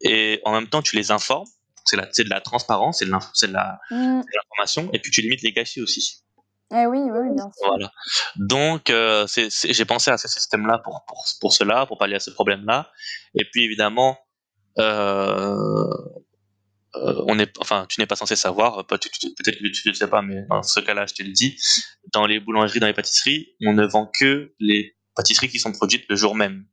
Et en même temps, tu les informes. C'est de la transparence, c'est de l'information. Et puis, tu limites les gâchis aussi. Eh oui, oui, bien sûr. Voilà. Donc, euh, j'ai pensé à ce système-là pour, pour, pour cela, pour pallier à ce problème-là. Et puis, évidemment, euh, euh, on est, enfin, tu n'es pas censé savoir, peut-être que tu ne le sais pas, mais dans ce cas-là, je te le dis. Dans les boulangeries, dans les pâtisseries, on ne vend que les pâtisseries qui sont produites le jour même.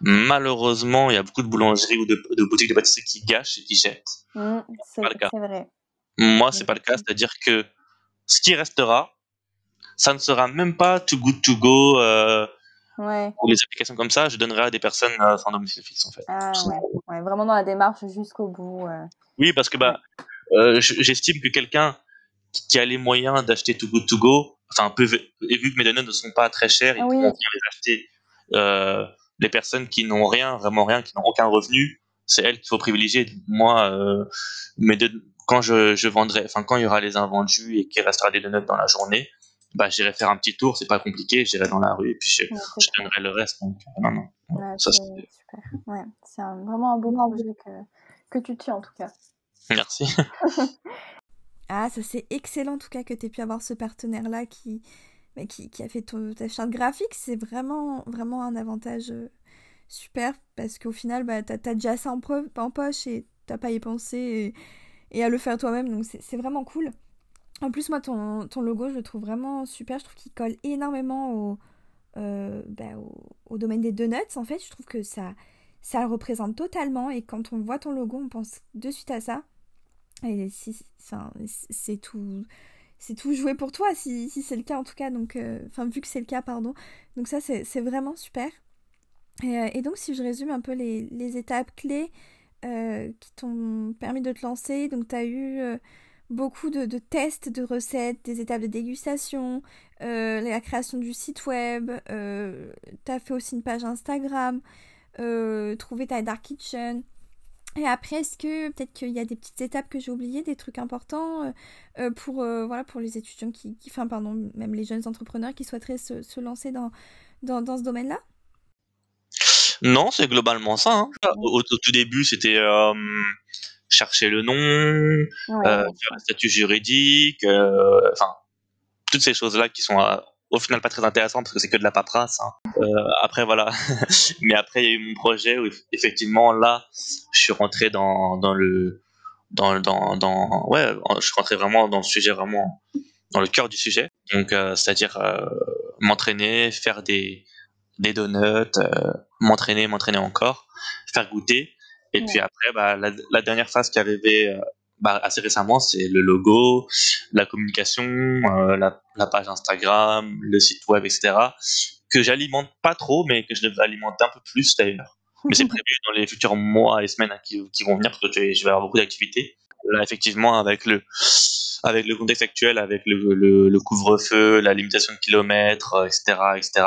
Malheureusement, il y a beaucoup de boulangeries ou de, boutiques de pâtisserie qui gâchent et qui jettent. Mmh, c'est vrai. Moi, c'est pas le cas, c'est-à-dire que ce qui restera, ça ne sera même pas too good to go. Euh, Ouais. Pour les applications comme ça, je donnerais à des personnes euh, sans domicile fixe en fait. Ah, ouais. vraiment dans la démarche jusqu'au bout. Euh. Oui, parce que bah, euh, j'estime que quelqu'un qui a les moyens d'acheter Too Good To Go, enfin, peu, et vu que mes données ne sont pas très chères, ils pourront les acheter. Euh, les personnes qui n'ont rien, vraiment rien, qui n'ont aucun revenu, c'est elles qu'il faut privilégier. Moi, mes quand je, je vendrai, enfin, quand il y aura les invendus et qu'il restera des données dans la journée, bah, j'irai faire un petit tour, c'est pas compliqué, j'irai dans la rue et puis je, donnerai le reste. Donc, non, non. c'est super. Ouais, c'est vraiment un bon projet que, que tu tiens en tout cas. Merci. ah, ça c'est excellent en tout cas que tu aies pu avoir ce partenaire-là qui, bah, qui, qui, a fait ta charte graphique. C'est vraiment, vraiment un avantage euh, super parce qu'au final, bah, tu as, déjà ça en, en poche et t'as pas à y penser et, et à le faire toi-même. Donc c'est vraiment cool. En plus, moi, ton, logo, je le trouve vraiment super. Je trouve qu'il colle énormément au, euh, bah, au, domaine des donuts. En fait, je trouve que ça, ça le représente totalement. Et quand on voit ton logo, on pense de suite à ça. Et si, c'est tout. C'est tout joué pour toi, si, c'est le cas en tout cas. Donc, euh, enfin, vu que c'est le cas, pardon. Donc, ça, c'est vraiment super. Et, euh, et, donc, si je résume un peu les, les étapes clés qui t'ont permis de te lancer, donc, tu as eu beaucoup de, tests de recettes, des étapes de dégustation, euh, la création du site web, euh, tu as fait aussi une page Instagram, euh, trouver ta dark kitchen. Et après, est-ce que peut-être qu'il y a des petites étapes que j'ai oubliées, des trucs importants pour, voilà, pour les étudiants qui, enfin, pardon, même les jeunes entrepreneurs qui souhaiteraient se, lancer dans, dans, ce domaine-là? Non, c'est globalement ça. Hein. Au, tout début, c'était chercher le nom, euh, faire le statut juridique, euh, enfin toutes ces choses-là qui sont euh, au final pas très intéressantes parce que c'est que de la paperasse. Hein. après voilà, mais après il y a eu mon projet où effectivement là je suis rentré dans, dans le dans, dans, dans ouais je suis rentré vraiment dans le sujet vraiment dans le cœur du sujet donc c'est-à-dire m'entraîner faire des des donuts m'entraîner m'entraîner encore faire goûter et puis après, bah, la, dernière phase qui est arrivée euh, bah, assez récemment, c'est le logo, la communication, euh, la, page Instagram, le site web, etc. Que j'alimente pas trop, mais que je devrais alimenter un peu plus d'ailleurs. Mais c'est prévu dans les futurs mois et semaines qui, vont venir parce que je vais, avoir beaucoup d'activités. Là, effectivement, avec le, avec le contexte actuel, avec le, le, couvre-feu, la limitation de kilomètres, etc., etc.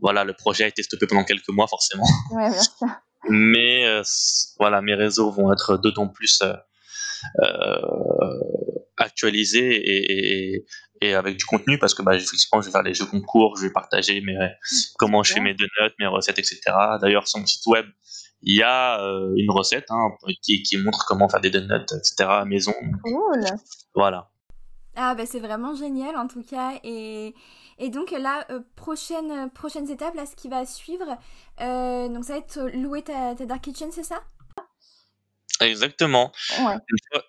Voilà, le projet a été stoppé pendant quelques mois, forcément. Ouais, bien sûr. Mais euh, voilà, mes réseaux vont être d'autant plus euh, euh, actualisés et, et, avec du contenu parce que bah, effectivement, je vais faire les jeux concours, je vais partager mes, comment je fais mes donuts, mes recettes, etc. D'ailleurs, sur mon site web, il y a une recette hein, qui, qui, montre comment faire des donuts, etc. à maison. Cool. Voilà. Ah bah c'est vraiment génial en tout cas. Et et donc là, euh, prochaine, euh, prochaines étapes, là, ce qui va suivre, euh, donc ça va être louer ta, Dark Kitchen, c'est ça? Exactement.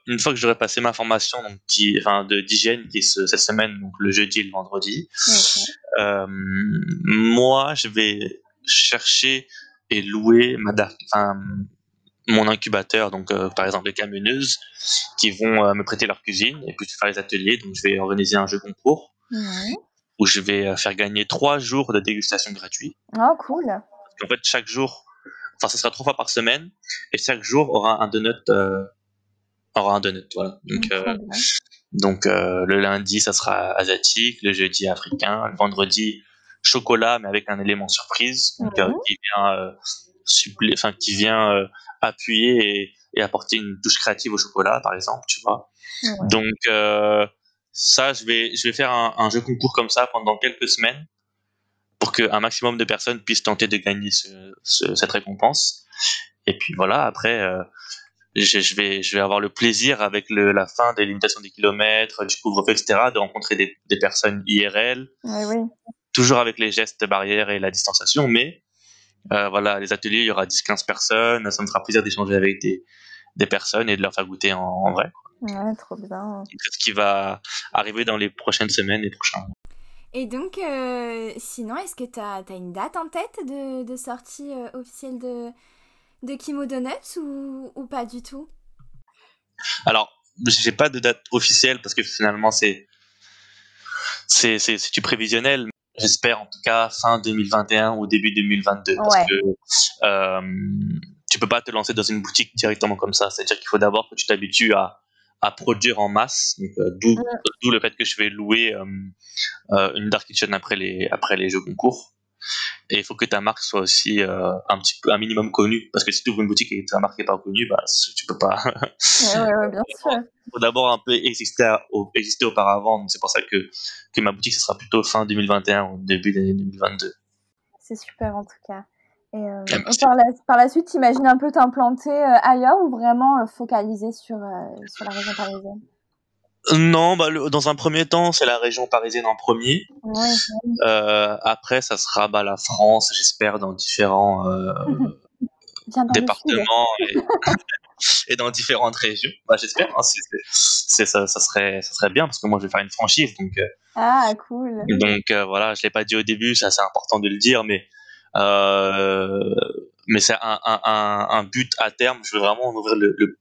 Une, fois, que j'aurai passé ma formation donc, qui, enfin, de d'hygiène qui est cette semaine, donc le jeudi et le vendredi, moi je vais chercher et louer ma dark, mon incubateur, donc par exemple les camionneuses qui vont me prêter leur cuisine et puis faire les ateliers. Donc je vais organiser un jeu concours où je vais euh, faire gagner trois jours de dégustation gratuit. Oh, cool. En fait, chaque jour, enfin, ça sera trois fois par semaine, et chaque jour aura un donut, euh, aura un donut, voilà. Donc, euh, donc le lundi, ça sera asiatique, le jeudi africain, le vendredi chocolat, mais avec un élément surprise, donc, qui vient, enfin, qui vient appuyer et, apporter une touche créative au chocolat, par exemple, tu vois. Donc ça, je vais, je vais faire un, jeu concours comme ça pendant quelques semaines pour qu'un maximum de personnes puissent tenter de gagner cette récompense. Et puis voilà, après, euh, je, vais, je vais avoir le plaisir avec la fin des limitations des kilomètres, du couvre-feu, etc., de rencontrer des, personnes IRL, toujours avec les gestes barrières et la distanciation, mais euh, voilà, les ateliers, il y aura 10-15 personnes, ça me fera plaisir d'échanger avec des, des personnes et de leur faire goûter en, vrai. Ouais, trop bien. C'est ce qui va arriver dans les prochaines semaines et prochains mois. Et donc, euh, sinon, est-ce que tu as, une date en tête de, de sortie euh, officielle de, de Kimo Donuts ou, ou pas du tout? Alors, j'ai pas de date officielle parce que finalement, c'est c'est du prévisionnel. J'espère en tout cas fin 2021 ou début 2022 parce que euh, tu peux pas te lancer dans une boutique directement comme ça. C'est-à-dire qu'il faut d'abord que tu t'habitues à, à produire en masse. Euh, d'où, le fait que je vais louer euh, euh, une dark kitchen après les après les jeux concours. Et il faut que ta marque soit aussi un petit peu un minimum connue parce que si tu ouvres une boutique et que ta marque n'est pas connue, bah tu peux pas. Il faut d'abord un peu exister exister auparavant. C'est pour ça que que ma boutique ce sera plutôt fin 2021 ou début d'année 2022. C'est super en tout cas. Et, euh, par, la, par, la, suite, t'imagines un peu t'implanter euh, ailleurs ou vraiment euh, focaliser sur, sur la région parisienne? Non, bah, dans un premier temps, c'est la région parisienne en premier. après, ça sera bah, la France, j'espère, dans différents départements. et dans différentes régions. Bah, j'espère. Hein, c'est, ça, ça, serait, ça serait bien parce que moi, je vais faire une franchise. Donc, euh, ah, cool. Donc, euh, voilà, je l'ai pas dit au début, ça c'est important de le dire, mais, mais c'est un, un, un, but à terme. Je veux vraiment ouvrir le,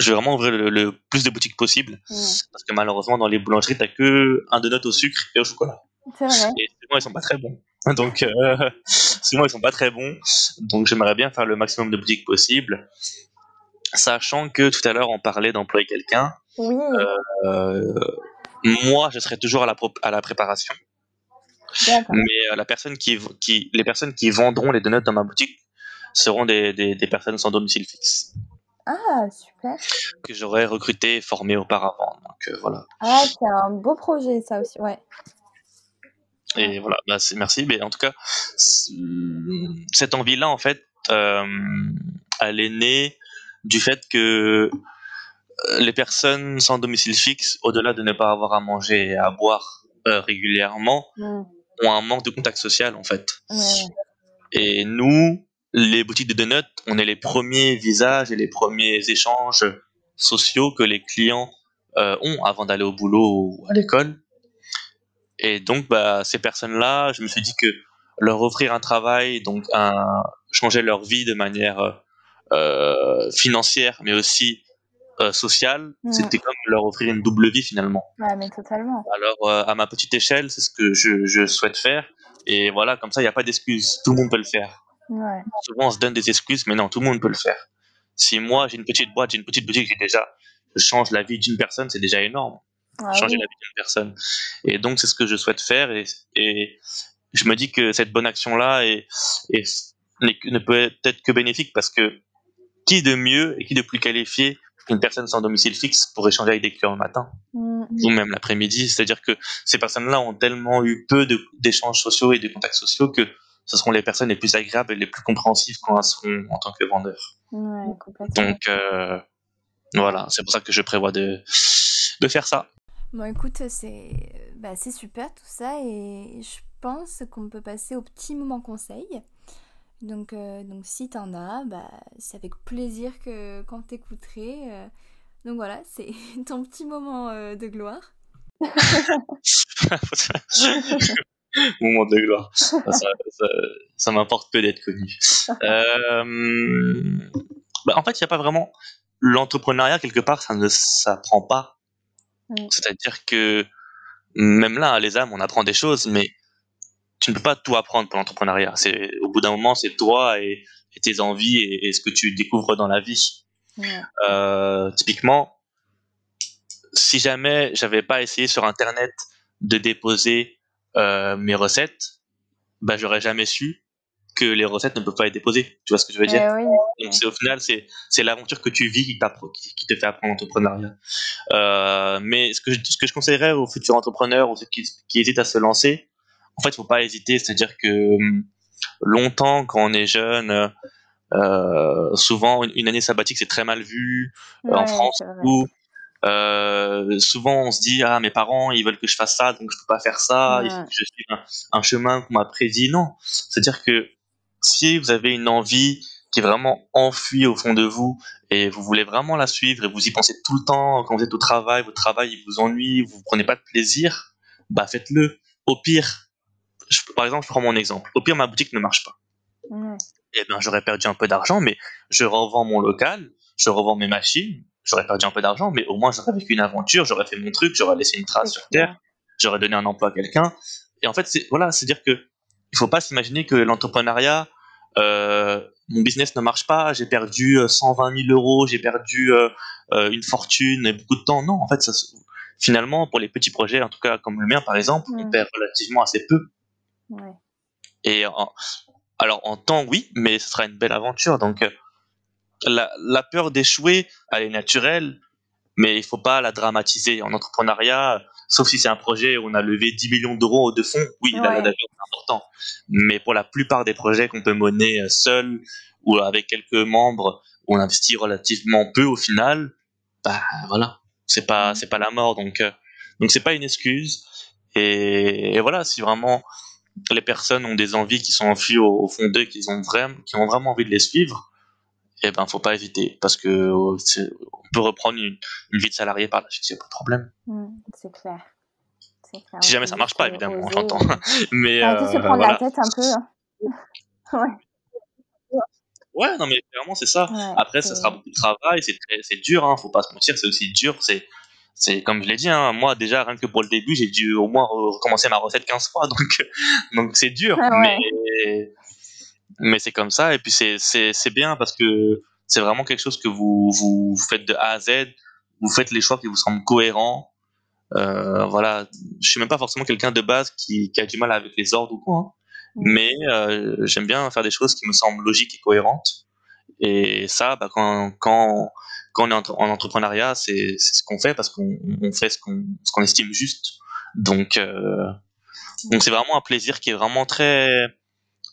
je veux vraiment ouvrir le, plus de boutiques possible. Parce que malheureusement, dans les boulangeries, t'as que un donut au sucre et au chocolat. C'est vrai. Et souvent, ils sont pas très bons. Donc, euh, souvent, ils sont pas très bons. Donc, j'aimerais bien faire le maximum de boutiques possible. Sachant que tout à l'heure, on parlait d'employer quelqu'un. Oui. Euh, moi, je serai toujours à la, à la préparation. Mais euh, la personne qui, qui, les personnes qui vendront les donuts dans ma boutique seront des, des, des personnes sans domicile fixe. Ah, super. Que j'aurais recruté et formé auparavant. Donc, euh, voilà. Ah, c'est un beau projet, ça aussi, ouais. Et voilà, bah, merci. Mais en tout cas, cette envie-là, en fait, euh, elle est née du fait que euh, les personnes sans domicile fixe, au-delà de ne pas avoir à manger et à boire régulièrement, mmh. ont un manque de contact social, en fait. Et nous, les boutiques de donuts, on est les premiers visages et les premiers échanges sociaux que les clients euh, ont avant d'aller au boulot ou à l'école. Et donc, bah, ces personnes-là, je me suis dit que leur offrir un travail, donc un, changer leur vie de manière euh, financière, mais aussi euh, sociale, c'était comme leur offrir une double vie finalement. Ouais, mais totalement. Alors, à ma petite échelle, c'est ce que je, je souhaite faire. Et voilà, comme ça, il n'y a pas d'excuse. Tout le monde peut le faire. Souvent, on se donne des excuses, mais non, tout le monde peut le faire. Si moi, j'ai une petite boîte, j'ai une petite boutique, j'ai déjà, je change la vie d'une personne, c'est déjà énorme. Ah Changer la vie d'une personne. Et donc, c'est ce que je souhaite faire. Et, et je me dis que cette bonne action-là est, ne peut être que bénéfique parce que qui de mieux et qui de plus qualifié qu'une personne sans domicile fixe pour échanger avec des clients le matin mm. ou même l'après-midi? C'est-à-dire que ces personnes-là ont tellement eu peu d'échanges sociaux et de contacts sociaux que ce seront les personnes les plus agréables et les plus compréhensives quand elles seront en tant que vendeurs. Donc euh, voilà, c'est pour ça que je prévois de, de faire ça. Bon écoute, c'est bah, super tout ça et je pense qu'on peut passer au petit moment conseil. Donc, euh, donc si t'en as, bah, c'est avec plaisir que quand t'écouterai. Euh, donc voilà, c'est ton petit moment de gloire. moment de gloire. Ça, m'importe peu d'être connu. Euh, bah, en fait, il n'y a pas vraiment l'entrepreneuriat quelque part, ça ne s'apprend pas. C'est-à-dire que même là, les âmes, on apprend des choses, mais tu ne peux pas tout apprendre pour l'entrepreneuriat. C'est au bout d'un moment, c'est toi et, tes envies et, ce que tu découvres dans la vie. Euh, typiquement, si jamais j'avais pas essayé sur Internet de déposer euh, mes recettes, bah, j'aurais jamais su que les recettes ne peuvent pas être déposées. Tu vois ce que je veux dire? Eh Donc c'est au final c'est c'est l'aventure que tu vis qui, qui, te fait apprendre l'entrepreneuriat. Euh, mais ce que je, ce que je conseillerais aux futurs entrepreneurs ou ceux qui, qui hésitent à se lancer, en fait, faut pas hésiter. C'est-à-dire que hum, longtemps, quand on est jeune, euh, souvent une année sabbatique c'est très mal vu en France ou euh, souvent, on se dit ah mes parents ils veulent que je fasse ça donc je peux pas faire ça. Il faut que je suive un, chemin qu'on m'a prédit. Non, c'est-à-dire que si vous avez une envie qui est vraiment enfuie au fond de vous et vous voulez vraiment la suivre et vous y pensez tout le temps quand vous êtes au travail, votre travail il vous ennuie, vous prenez pas de plaisir, bah faites-le. Au pire, par exemple, je prends mon exemple. Au pire, ma boutique ne marche pas. Eh bien, j'aurais perdu un peu d'argent, mais je revends mon local, je revends mes machines, j'aurais perdu un peu d'argent, mais au moins j'aurais vécu une aventure, j'aurais fait mon truc, j'aurais laissé une trace sur terre, j'aurais donné un emploi à quelqu'un. Et en fait, c'est voilà, c'est dire que il faut pas s'imaginer que l'entrepreneuriat, euh, mon business ne marche pas, j'ai perdu 120 euh, 000 euros, j'ai perdu euh, une fortune et beaucoup de temps. Non, en fait, ça, finalement, pour les petits projets, en tout cas comme le mien par exemple, on perd relativement assez peu. Ouais. Et alors en temps, oui, mais ce sera une belle aventure. Donc la, peur d'échouer, elle est naturelle, mais il faut pas la dramatiser. En entrepreneuriat, sauf si c'est un projet où on a levé 10 millions d'euros de fonds, oui, ouais. la, est important. Mais pour la plupart des projets qu'on peut mener seul ou avec quelques membres, où on investit relativement peu au final, bah voilà, c'est pas c'est pas la mort. Donc euh, donc c'est pas une excuse. Et, voilà, si vraiment les personnes ont des envies qui sont enfuies au, fond d'eux, qu'ils ont vraiment qui ont vraiment envie de les suivre, eh ben faut pas hésiter parce que on peut reprendre une, vie de salarié par la suite, il a pas de problème. Mmh, c'est clair. Si jamais ça marche pas, évidemment, j'entends. Mais euh, se prendre la tête un peu. Hein. ouais. Ouais, non, mais clairement, c'est ça. Après, ça sera beaucoup de travail, c'est dur, hein, faut pas se mentir, c'est aussi dur. C'est, c'est comme je l'ai dit, hein, moi, déjà, rien que pour le début, j'ai dû au moins recommencer ma recette 15 fois, donc, donc c'est dur. mais, mais c'est comme ça, et puis c'est, c'est, c'est bien parce que c'est vraiment quelque chose que vous, vous faites de A à Z, vous faites les choix qui vous semblent cohérents. Euh, voilà, je suis même pas forcément quelqu'un de base qui, qui, a du mal avec les ordres ou quoi, hein. mais euh, j'aime bien faire des choses qui me semblent logiques et cohérentes. Et ça, bah, quand, quand, quand on est en, entrepreneuriat, c'est ce qu'on fait parce qu'on on fait ce qu'on ce qu'on estime juste. Donc, euh, donc c'est vraiment un plaisir qui est vraiment très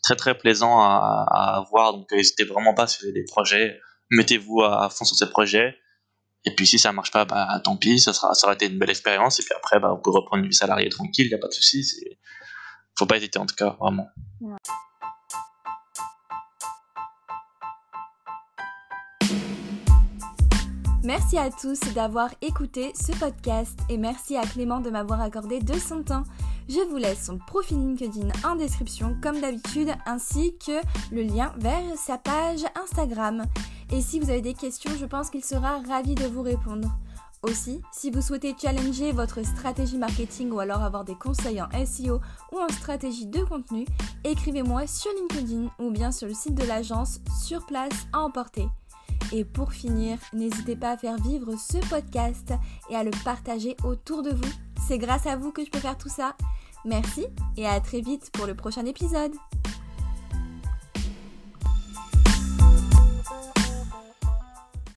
très très plaisant à, voir. Donc n'hésitez vraiment pas sur des projets, mettez-vous à, fond sur ces projets. Et puis si ça marche pas, bah tant pis, ça sera ça aura été une belle expérience. Et puis après, bah, vous pouvez reprendre une vie salariée tranquille, il y a pas de souci. Faut pas hésiter en tout cas, vraiment. Merci à tous d'avoir écouté ce podcast et merci à Clément de m'avoir accordé de son temps. Je vous laisse son profil LinkedIn en description comme d'habitude ainsi que le lien vers sa page Instagram. Et si vous avez des questions, je pense qu'il sera ravi de vous répondre. Aussi, si vous souhaitez challenger votre stratégie marketing ou alors avoir des conseils en SEO ou en stratégie de contenu, écrivez-moi sur LinkedIn ou bien sur le site de l'agence sur place à emporter. Et pour finir, n'hésitez pas à faire vivre ce podcast et à le partager autour de vous. C'est grâce à vous que je peux faire tout ça. Merci et à très vite pour le prochain épisode.